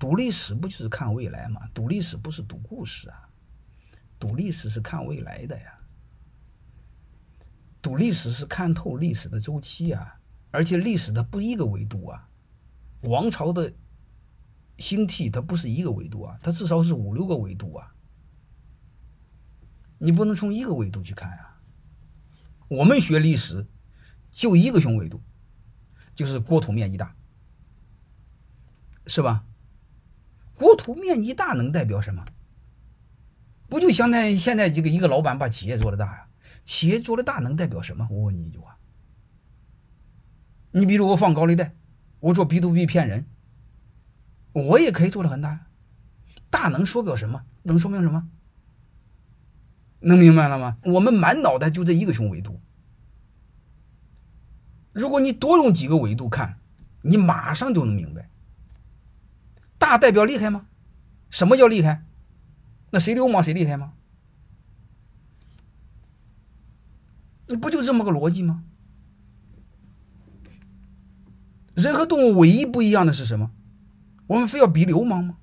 读历史不就是看未来吗？读历史不是读故事啊，读历史是看未来的呀。读历史是看透历史的周期啊，而且历史它不一个维度啊，王朝的兴替它不是一个维度啊，它至少是五六个维度啊。你不能从一个维度去看啊。我们学历史就一个雄维度，就是国土面积大，是吧？国土面积大能代表什么？不就相当于现在这个一个老板把企业做的大呀？企业做的大能代表什么？我问你一句话。你比如我放高利贷，我做 B to B 骗人，我也可以做的很大。大能说表什么？能说明什么？能明白了吗？我们满脑袋就这一个熊维度。如果你多用几个维度看，你马上就能明白。大代表厉害吗？什么叫厉害？那谁流氓谁厉害吗？那不就这么个逻辑吗？人和动物唯一不一样的是什么？我们非要比流氓吗？